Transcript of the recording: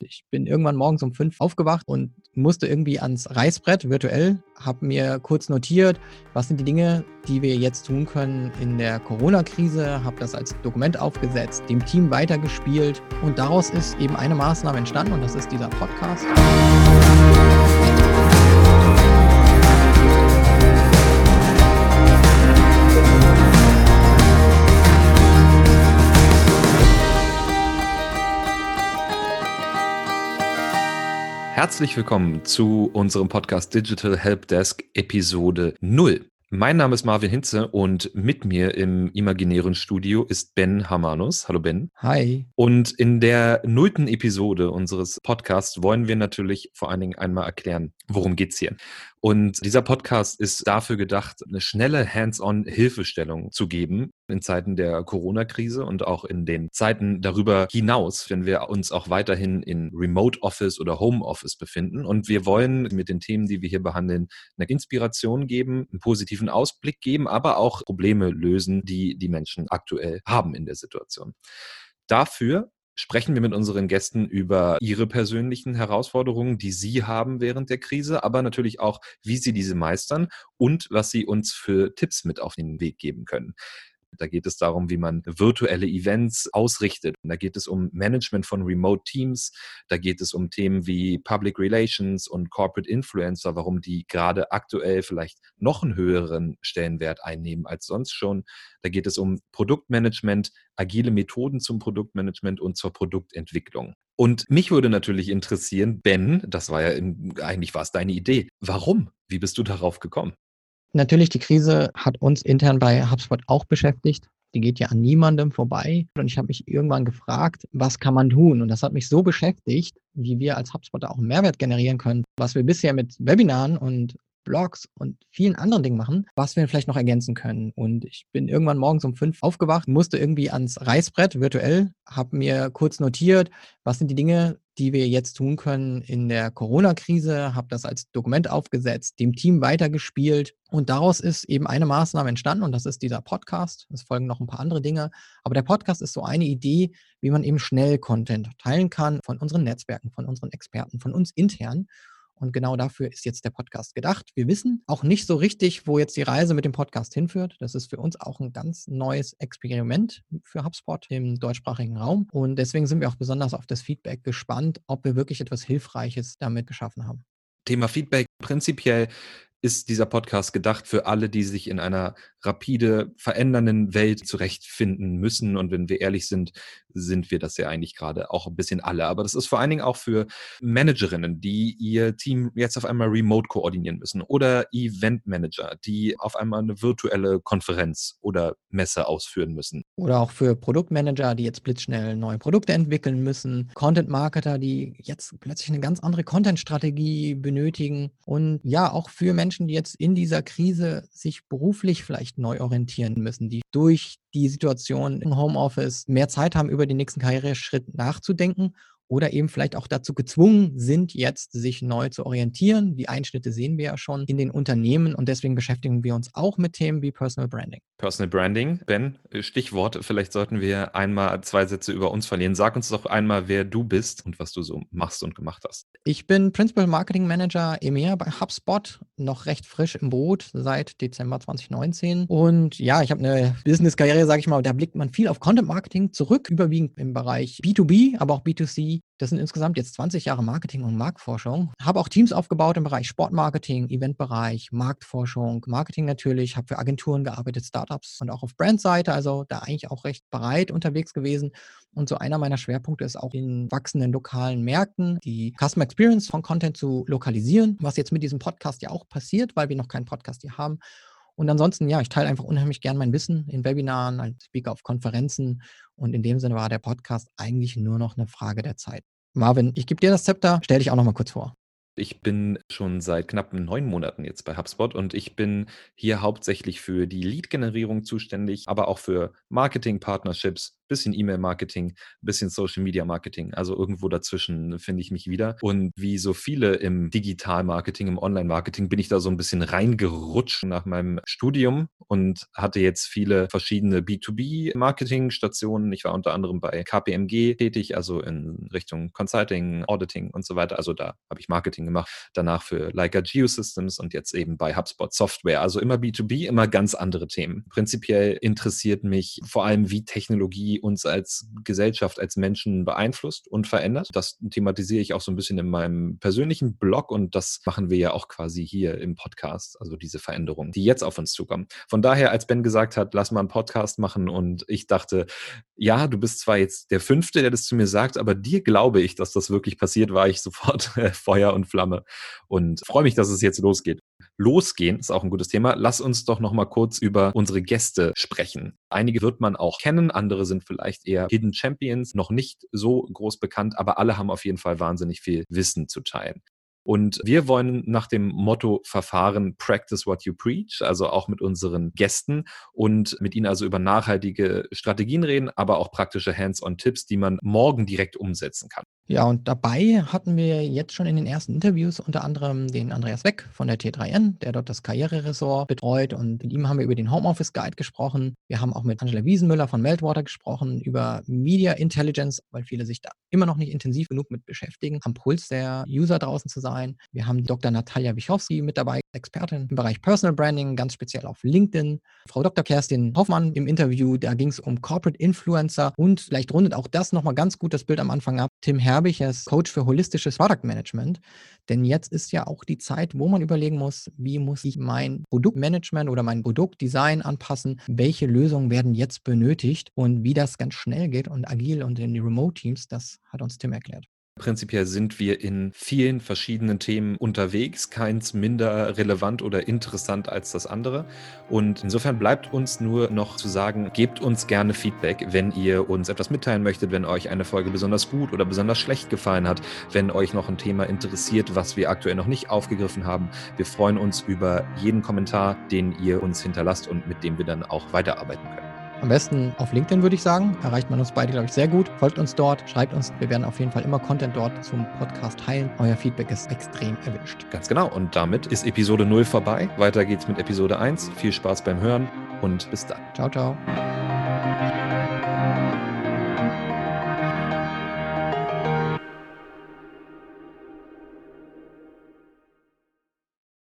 Ich bin irgendwann morgens um fünf aufgewacht und musste irgendwie ans Reißbrett virtuell, habe mir kurz notiert, was sind die Dinge, die wir jetzt tun können in der Corona-Krise, habe das als Dokument aufgesetzt, dem Team weitergespielt und daraus ist eben eine Maßnahme entstanden und das ist dieser Podcast. Herzlich willkommen zu unserem Podcast Digital Helpdesk Episode 0. Mein Name ist Marvin Hinze und mit mir im imaginären Studio ist Ben Hamanus. Hallo Ben. Hi. Und in der nullten Episode unseres Podcasts wollen wir natürlich vor allen Dingen einmal erklären, worum geht's hier. Und dieser Podcast ist dafür gedacht, eine schnelle Hands-on-Hilfestellung zu geben in Zeiten der Corona-Krise und auch in den Zeiten darüber hinaus, wenn wir uns auch weiterhin in Remote Office oder Home Office befinden. Und wir wollen mit den Themen, die wir hier behandeln, eine Inspiration geben, einen positiven Ausblick geben, aber auch Probleme lösen, die die Menschen aktuell haben in der Situation. Dafür sprechen wir mit unseren Gästen über ihre persönlichen Herausforderungen, die sie haben während der Krise, aber natürlich auch, wie sie diese meistern und was sie uns für Tipps mit auf den Weg geben können. Da geht es darum, wie man virtuelle Events ausrichtet. Da geht es um Management von Remote Teams. Da geht es um Themen wie Public Relations und Corporate Influencer, warum die gerade aktuell vielleicht noch einen höheren Stellenwert einnehmen als sonst schon. Da geht es um Produktmanagement, agile Methoden zum Produktmanagement und zur Produktentwicklung. Und mich würde natürlich interessieren, Ben, das war ja in, eigentlich war es deine Idee. Warum? Wie bist du darauf gekommen? Natürlich, die Krise hat uns intern bei HubSpot auch beschäftigt. Die geht ja an niemandem vorbei. Und ich habe mich irgendwann gefragt, was kann man tun? Und das hat mich so beschäftigt, wie wir als HubSpot auch einen Mehrwert generieren können, was wir bisher mit Webinaren und Blogs und vielen anderen Dingen machen, was wir vielleicht noch ergänzen können. Und ich bin irgendwann morgens um fünf aufgewacht, musste irgendwie ans Reißbrett virtuell, habe mir kurz notiert, was sind die Dinge, die wir jetzt tun können in der Corona-Krise, habe das als Dokument aufgesetzt, dem Team weitergespielt und daraus ist eben eine Maßnahme entstanden und das ist dieser Podcast. Es folgen noch ein paar andere Dinge, aber der Podcast ist so eine Idee, wie man eben schnell Content teilen kann von unseren Netzwerken, von unseren Experten, von uns intern. Und genau dafür ist jetzt der Podcast gedacht. Wir wissen auch nicht so richtig, wo jetzt die Reise mit dem Podcast hinführt. Das ist für uns auch ein ganz neues Experiment für HubSpot im deutschsprachigen Raum. Und deswegen sind wir auch besonders auf das Feedback gespannt, ob wir wirklich etwas Hilfreiches damit geschaffen haben. Thema Feedback prinzipiell ist dieser Podcast gedacht für alle, die sich in einer rapide verändernden Welt zurechtfinden müssen. Und wenn wir ehrlich sind, sind wir das ja eigentlich gerade auch ein bisschen alle. Aber das ist vor allen Dingen auch für Managerinnen, die ihr Team jetzt auf einmal remote koordinieren müssen oder Eventmanager, die auf einmal eine virtuelle Konferenz oder Messe ausführen müssen. Oder auch für Produktmanager, die jetzt blitzschnell neue Produkte entwickeln müssen, Content-Marketer, die jetzt plötzlich eine ganz andere Content-Strategie benötigen und ja, auch für Menschen, die jetzt in dieser Krise sich beruflich vielleicht vielleicht neu orientieren müssen, die durch die Situation im Homeoffice mehr Zeit haben, über den nächsten Karriereschritt nachzudenken oder eben vielleicht auch dazu gezwungen sind, jetzt sich neu zu orientieren. Die Einschnitte sehen wir ja schon in den Unternehmen und deswegen beschäftigen wir uns auch mit Themen wie Personal Branding. Personal Branding, Ben, Stichwort, vielleicht sollten wir einmal zwei Sätze über uns verlieren. Sag uns doch einmal, wer du bist und was du so machst und gemacht hast. Ich bin Principal Marketing Manager EMEA bei HubSpot, noch recht frisch im Boot seit Dezember 2019 und ja, ich habe eine Business-Karriere, sage ich mal, da blickt man viel auf Content Marketing zurück, überwiegend im Bereich B2B, aber auch B2C das sind insgesamt jetzt 20 Jahre Marketing und Marktforschung. Habe auch Teams aufgebaut im Bereich Sportmarketing, Eventbereich, Marktforschung, Marketing natürlich. Habe für Agenturen gearbeitet, Startups und auch auf Brandseite. Also da eigentlich auch recht breit unterwegs gewesen. Und so einer meiner Schwerpunkte ist auch in wachsenden lokalen Märkten die Customer Experience von Content zu lokalisieren, was jetzt mit diesem Podcast ja auch passiert, weil wir noch keinen Podcast hier haben. Und ansonsten, ja, ich teile einfach unheimlich gern mein Wissen in Webinaren, als Speaker auf Konferenzen. Und in dem Sinne war der Podcast eigentlich nur noch eine Frage der Zeit. Marvin, ich gebe dir das Zepter, stell dich auch noch mal kurz vor. Ich bin schon seit knapp neun Monaten jetzt bei HubSpot und ich bin hier hauptsächlich für die Lead-Generierung zuständig, aber auch für Marketing-Partnerships, bisschen E-Mail-Marketing, bisschen Social-Media-Marketing. Also irgendwo dazwischen finde ich mich wieder. Und wie so viele im Digital-Marketing, im Online-Marketing, bin ich da so ein bisschen reingerutscht nach meinem Studium und hatte jetzt viele verschiedene B2B-Marketing-Stationen. Ich war unter anderem bei KPMG tätig, also in Richtung Consulting, Auditing und so weiter. Also da habe ich Marketing gemacht. Danach für Leica Geosystems und jetzt eben bei HubSpot Software. Also immer B2B, immer ganz andere Themen. Prinzipiell interessiert mich vor allem, wie Technologie uns als Gesellschaft, als Menschen beeinflusst und verändert. Das thematisiere ich auch so ein bisschen in meinem persönlichen Blog und das machen wir ja auch quasi hier im Podcast, also diese Veränderungen, die jetzt auf uns zukommen. Von daher, als Ben gesagt hat, lass mal einen Podcast machen und ich dachte, ja, du bist zwar jetzt der Fünfte, der das zu mir sagt, aber dir glaube ich, dass das wirklich passiert, war ich sofort Feuer und Flamme und freue mich, dass es jetzt losgeht. Losgehen ist auch ein gutes Thema. Lass uns doch noch mal kurz über unsere Gäste sprechen. Einige wird man auch kennen, andere sind vielleicht eher Hidden Champions, noch nicht so groß bekannt, aber alle haben auf jeden Fall wahnsinnig viel Wissen zu teilen. Und wir wollen nach dem Motto verfahren, practice what you preach, also auch mit unseren Gästen und mit ihnen also über nachhaltige Strategien reden, aber auch praktische Hands-on-Tipps, die man morgen direkt umsetzen kann. Ja, und dabei hatten wir jetzt schon in den ersten Interviews unter anderem den Andreas Weck von der T3N, der dort das Karriereressort betreut. Und mit ihm haben wir über den Homeoffice Guide gesprochen. Wir haben auch mit Angela Wiesenmüller von Meltwater gesprochen über Media Intelligence, weil viele sich da immer noch nicht intensiv genug mit beschäftigen, am Puls der User draußen zu sein. Wir haben Dr. Natalia Wichowski mit dabei, Expertin im Bereich Personal Branding, ganz speziell auf LinkedIn. Frau Dr. Kerstin Hoffmann im Interview, da ging es um Corporate Influencer und vielleicht rundet auch das nochmal ganz gut das Bild am Anfang ab. Tim Herr Herbiches Coach für holistisches Product Management. Denn jetzt ist ja auch die Zeit, wo man überlegen muss, wie muss ich mein Produktmanagement oder mein Produktdesign anpassen? Welche Lösungen werden jetzt benötigt und wie das ganz schnell geht und agil und in die Remote Teams, das hat uns Tim erklärt. Prinzipiell sind wir in vielen verschiedenen Themen unterwegs, keins minder relevant oder interessant als das andere. Und insofern bleibt uns nur noch zu sagen, gebt uns gerne Feedback, wenn ihr uns etwas mitteilen möchtet, wenn euch eine Folge besonders gut oder besonders schlecht gefallen hat, wenn euch noch ein Thema interessiert, was wir aktuell noch nicht aufgegriffen haben. Wir freuen uns über jeden Kommentar, den ihr uns hinterlasst und mit dem wir dann auch weiterarbeiten können. Am besten auf LinkedIn würde ich sagen. Erreicht man uns beide, glaube ich, sehr gut. Folgt uns dort, schreibt uns. Wir werden auf jeden Fall immer Content dort zum Podcast teilen. Euer Feedback ist extrem erwünscht. Ganz genau. Und damit ist Episode 0 vorbei. Weiter geht's mit Episode 1. Viel Spaß beim Hören und bis dann. Ciao, ciao.